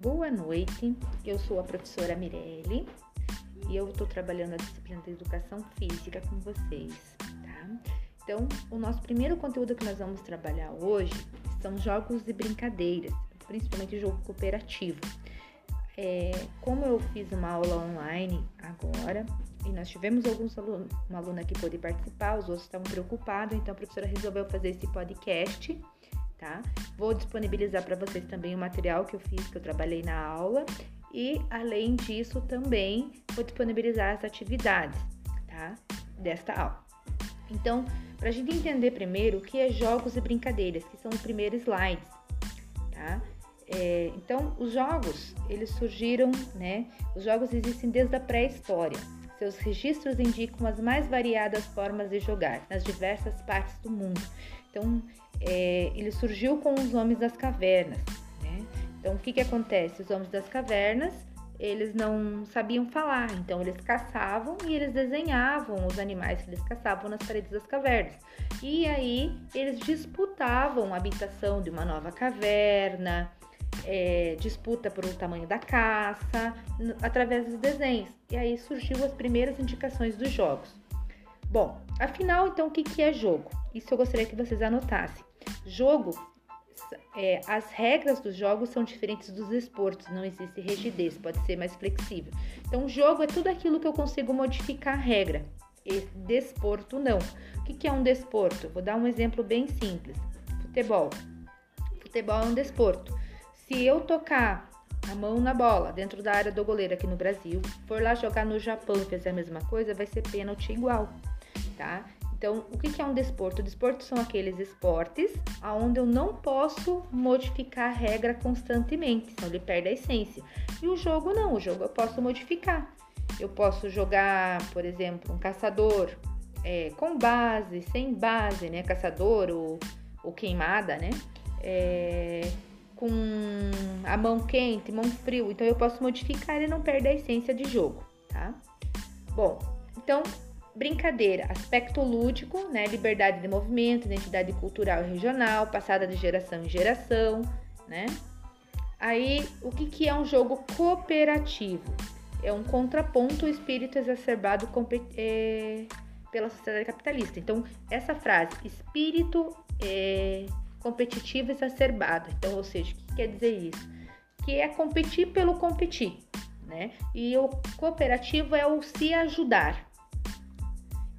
Boa noite, eu sou a professora Mirelle e eu estou trabalhando a disciplina de educação física com vocês, tá? Então, o nosso primeiro conteúdo que nós vamos trabalhar hoje são jogos e brincadeiras, principalmente jogo cooperativo. É, como eu fiz uma aula online agora e nós tivemos alguns alunos, uma aluna que pôde participar, os outros estavam preocupados, então a professora resolveu fazer esse podcast tá? Vou disponibilizar para vocês também o material que eu fiz, que eu trabalhei na aula, e além disso também vou disponibilizar as atividades, tá? Desta aula. Então, para a gente entender primeiro o que é jogos e brincadeiras, que são os primeiros slides, tá? É, então, os jogos, eles surgiram, né? Os jogos existem desde a pré-história. Seus registros indicam as mais variadas formas de jogar nas diversas partes do mundo. Então, é, ele surgiu com os homens das cavernas. Né? Então, o que, que acontece? Os homens das cavernas eles não sabiam falar, então eles caçavam e eles desenhavam os animais que eles caçavam nas paredes das cavernas. E aí eles disputavam a habitação de uma nova caverna, é, disputa por o tamanho da caça, através dos desenhos. E aí surgiu as primeiras indicações dos jogos. Bom, afinal, então, o que, que é jogo? Isso eu gostaria que vocês anotassem. Jogo, é, as regras dos jogos são diferentes dos esportes, não existe rigidez, pode ser mais flexível. Então, jogo é tudo aquilo que eu consigo modificar a regra. E desporto, não. O que, que é um desporto? Vou dar um exemplo bem simples: futebol. Futebol é um desporto. Se eu tocar a mão na bola dentro da área do goleiro aqui no Brasil, for lá jogar no Japão e fizer a mesma coisa, vai ser pênalti igual, tá? Então, o que é um desporto? Desporto são aqueles esportes onde eu não posso modificar a regra constantemente, senão ele perde a essência. E o jogo não, o jogo eu posso modificar. Eu posso jogar, por exemplo, um caçador é, com base, sem base, né? Caçador ou, ou queimada, né? É, com a mão quente, mão frio. Então eu posso modificar e não perder a essência de jogo, tá? Bom, então Brincadeira, aspecto lúdico, né? Liberdade de movimento, identidade cultural e regional, passada de geração em geração, né? Aí, o que, que é um jogo cooperativo? É um contraponto ao espírito exacerbado é, pela sociedade capitalista. Então, essa frase, espírito é, competitivo exacerbado. Então, ou seja, o que quer dizer isso? Que é competir pelo competir, né? E o cooperativo é o se ajudar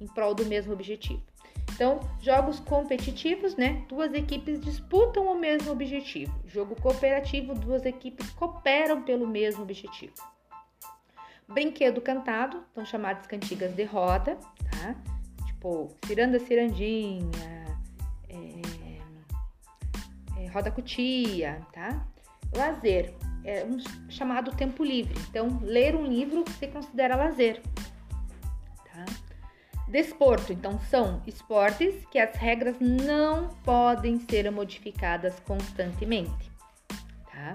em prol do mesmo objetivo. Então, jogos competitivos, né? Duas equipes disputam o mesmo objetivo. Jogo cooperativo, duas equipes cooperam pelo mesmo objetivo. Brinquedo cantado, são chamadas cantigas de roda, tá? Tipo, ciranda, cirandinha, é, é, roda cutia, tá? Lazer, é um chamado tempo livre. Então, ler um livro se considera lazer. Desporto, então, são esportes que as regras não podem ser modificadas constantemente, tá?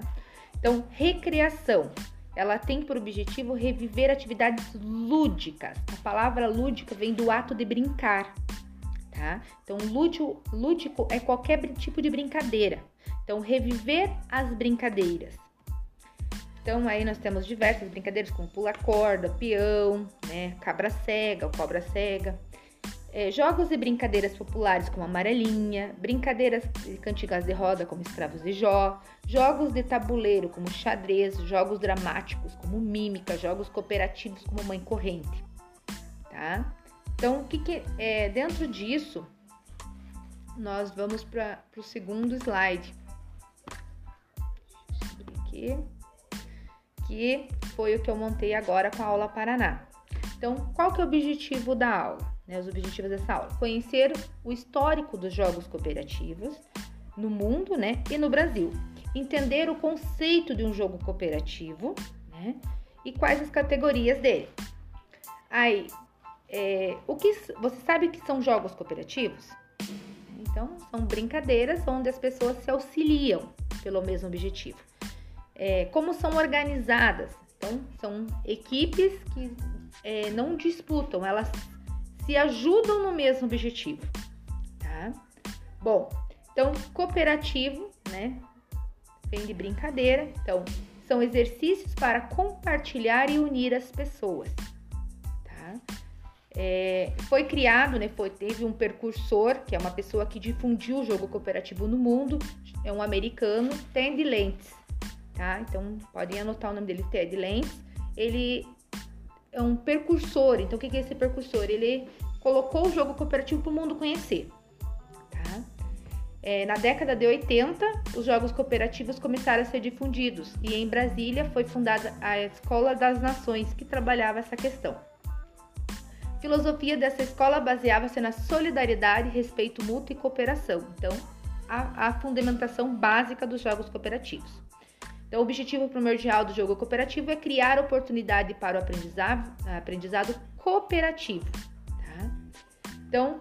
Então, recreação, ela tem por objetivo reviver atividades lúdicas. A palavra lúdica vem do ato de brincar, tá? Então, lúdico, lúdico é qualquer tipo de brincadeira. Então, reviver as brincadeiras. Então aí nós temos diversas brincadeiras como pula corda, peão, né, cabra cega, cobra cega. É, jogos e brincadeiras populares como amarelinha, brincadeiras e cantigas de roda como escravos de Jó, jogos de tabuleiro como xadrez, jogos dramáticos como mímica, jogos cooperativos como mãe corrente, tá? Então, o que, que é dentro disso? Nós vamos para o segundo slide. Aqui que foi o que eu montei agora com a aula Paraná. Então, qual que é o objetivo da aula? Né, os objetivos dessa aula? Conhecer o histórico dos jogos cooperativos no mundo né, e no Brasil. Entender o conceito de um jogo cooperativo né, e quais as categorias dele. Aí, é, o que você sabe que são jogos cooperativos? Então, são brincadeiras onde as pessoas se auxiliam pelo mesmo objetivo é, como são organizadas. Então, são equipes que é, não disputam, elas se ajudam no mesmo objetivo, tá? Bom, então, cooperativo, né? Vem de brincadeira. Então, são exercícios para compartilhar e unir as pessoas. Tá? É, foi criado, né, foi, teve um percursor, que é uma pessoa que difundiu o jogo cooperativo no mundo, é um americano, Ted Lentz. Tá? Então, podem anotar o nome dele, Ted Lentz. Ele é um percursor. Então, o que é esse percursor? Ele colocou o jogo cooperativo para o mundo conhecer. Tá? É, na década de 80, os jogos cooperativos começaram a ser difundidos e em Brasília foi fundada a Escola das Nações, que trabalhava essa questão. A filosofia dessa escola baseava-se na solidariedade, respeito mútuo e cooperação. Então, a, a fundamentação básica dos jogos cooperativos. Então, o objetivo primordial do jogo cooperativo é criar oportunidade para o aprendizado, aprendizado cooperativo. Tá? Então,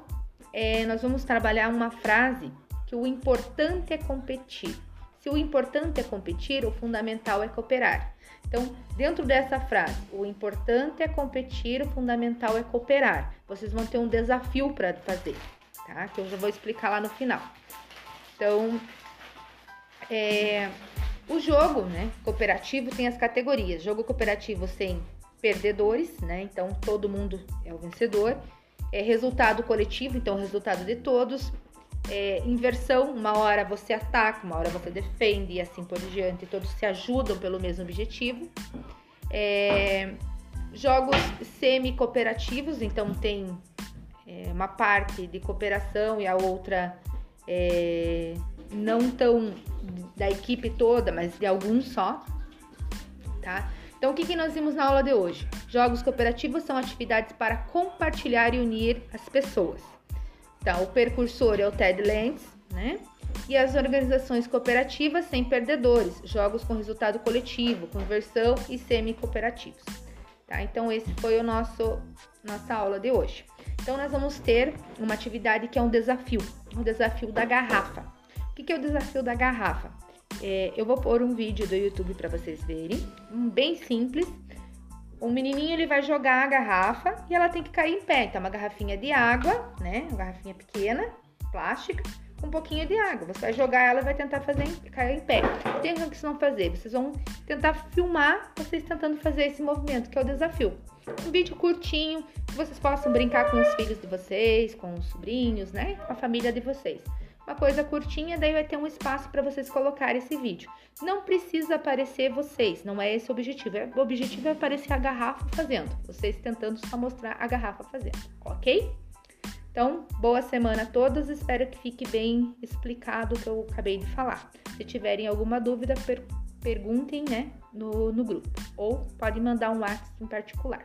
é, nós vamos trabalhar uma frase que o importante é competir. Se o importante é competir, o fundamental é cooperar. Então, dentro dessa frase, o importante é competir, o fundamental é cooperar. Vocês vão ter um desafio para fazer, tá? Que eu já vou explicar lá no final. Então, é, o jogo, né, cooperativo tem as categorias. Jogo cooperativo sem perdedores, né? Então todo mundo é o vencedor. É resultado coletivo, então resultado de todos é, inversão, uma hora você ataca, uma hora você defende e assim por diante, todos se ajudam pelo mesmo objetivo. É, jogos semi-cooperativos, então tem é, uma parte de cooperação e a outra é, não tão da equipe toda, mas de alguns só, tá? Então, o que, que nós vimos na aula de hoje? Jogos cooperativos são atividades para compartilhar e unir as pessoas. Então, o percursor é o Ted Lentz, né? E as organizações cooperativas sem perdedores, jogos com resultado coletivo, conversão e semi-cooperativos. Tá? Então, esse foi o nosso nossa aula de hoje. Então, nós vamos ter uma atividade que é um desafio, um desafio da garrafa. Que é o desafio da garrafa? É, eu vou pôr um vídeo do YouTube para vocês verem, bem simples, o menininho ele vai jogar a garrafa e ela tem que cair em pé. Então, uma garrafinha de água, né? Uma garrafinha pequena, plástica, com um pouquinho de água. Você vai jogar ela e vai tentar fazer cair em pé. Tem o que vocês vão fazer? Vocês vão tentar filmar vocês tentando fazer esse movimento, que é o desafio. Um vídeo curtinho, que vocês possam brincar com os filhos de vocês, com os sobrinhos, né? Com a família de vocês uma coisa curtinha, daí vai ter um espaço para vocês colocarem esse vídeo. Não precisa aparecer vocês, não é esse o objetivo. O objetivo é aparecer a garrafa fazendo, vocês tentando só mostrar a garrafa fazendo, ok? Então, boa semana a todos, espero que fique bem explicado o que eu acabei de falar. Se tiverem alguma dúvida, per perguntem né, no, no grupo ou pode mandar um WhatsApp em particular.